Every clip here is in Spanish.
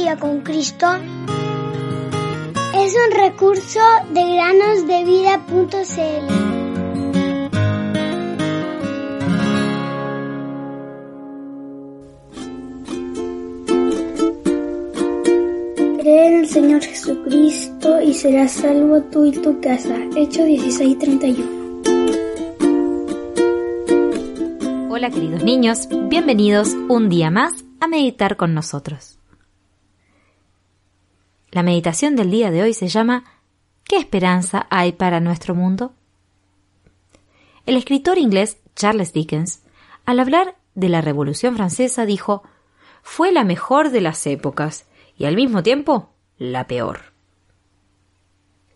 Día con Cristo es un recurso de granosdevida.cl. Cree en el Señor Jesucristo y serás salvo tú y tu casa. Hechos 16:31. Hola queridos niños, bienvenidos un día más a meditar con nosotros. La meditación del día de hoy se llama ¿Qué esperanza hay para nuestro mundo? El escritor inglés Charles Dickens, al hablar de la Revolución Francesa, dijo fue la mejor de las épocas y al mismo tiempo la peor.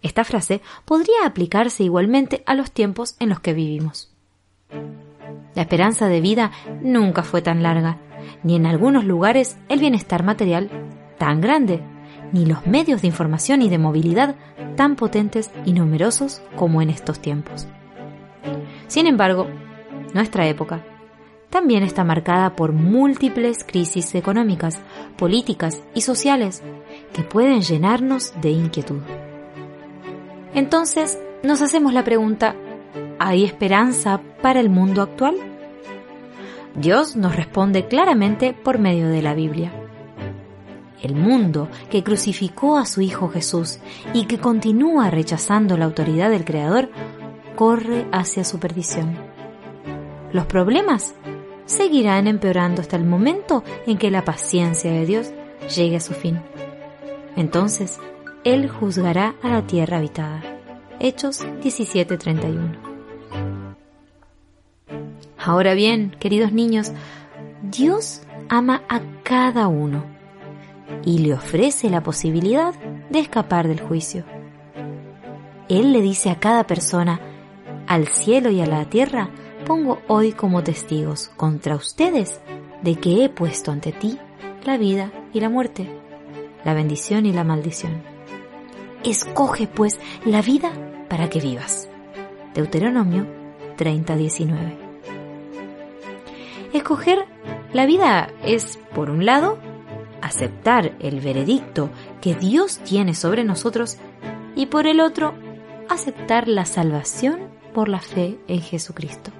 Esta frase podría aplicarse igualmente a los tiempos en los que vivimos. La esperanza de vida nunca fue tan larga, ni en algunos lugares el bienestar material tan grande, ni los medios de información y de movilidad tan potentes y numerosos como en estos tiempos. Sin embargo, nuestra época también está marcada por múltiples crisis económicas, políticas y sociales que pueden llenarnos de inquietud. Entonces, nos hacemos la pregunta, ¿hay esperanza para el mundo actual? Dios nos responde claramente por medio de la Biblia. El mundo que crucificó a su Hijo Jesús y que continúa rechazando la autoridad del Creador corre hacia su perdición. Los problemas seguirán empeorando hasta el momento en que la paciencia de Dios llegue a su fin. Entonces, Él juzgará a la tierra habitada. Hechos 17:31. Ahora bien, queridos niños, Dios ama a cada uno y le ofrece la posibilidad de escapar del juicio. Él le dice a cada persona, al cielo y a la tierra, pongo hoy como testigos contra ustedes de que he puesto ante ti la vida y la muerte, la bendición y la maldición. Escoge pues la vida para que vivas. Deuteronomio 30:19. Escoger la vida es, por un lado, aceptar el veredicto que Dios tiene sobre nosotros y por el otro, aceptar la salvación por la fe en Jesucristo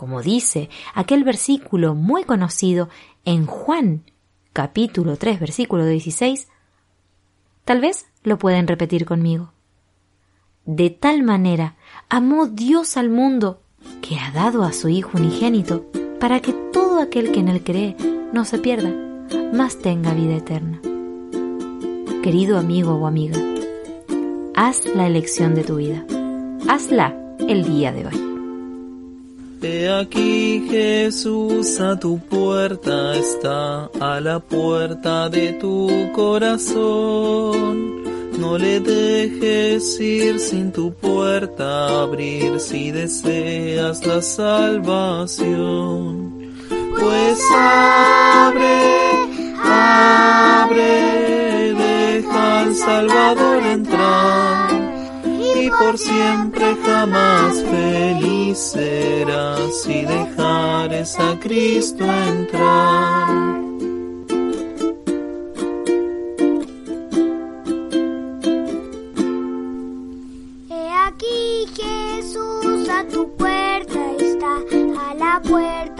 como dice aquel versículo muy conocido en Juan capítulo 3 versículo 16, tal vez lo pueden repetir conmigo. De tal manera amó Dios al mundo que ha dado a su Hijo unigénito para que aquel que en él cree no se pierda, mas tenga vida eterna. Querido amigo o amiga, haz la elección de tu vida. Hazla el día de hoy. He aquí Jesús a tu puerta está, a la puerta de tu corazón. No le dejes ir sin tu puerta abrir si deseas la salvación. Pues abre, abre, deja al Salvador entrar y por siempre jamás feliz serás si dejares a Cristo entrar. He aquí Jesús a tu puerta está, a la puerta